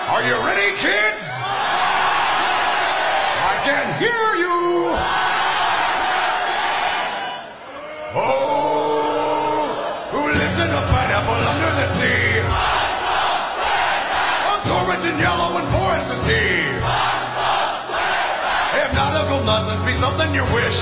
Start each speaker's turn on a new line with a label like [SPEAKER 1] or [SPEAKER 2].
[SPEAKER 1] Are you ready, kids? I can hear you. Oh, who lives in a pineapple under the sea? A torrent and yellow and porous is he. If nautical nonsense be something you wish,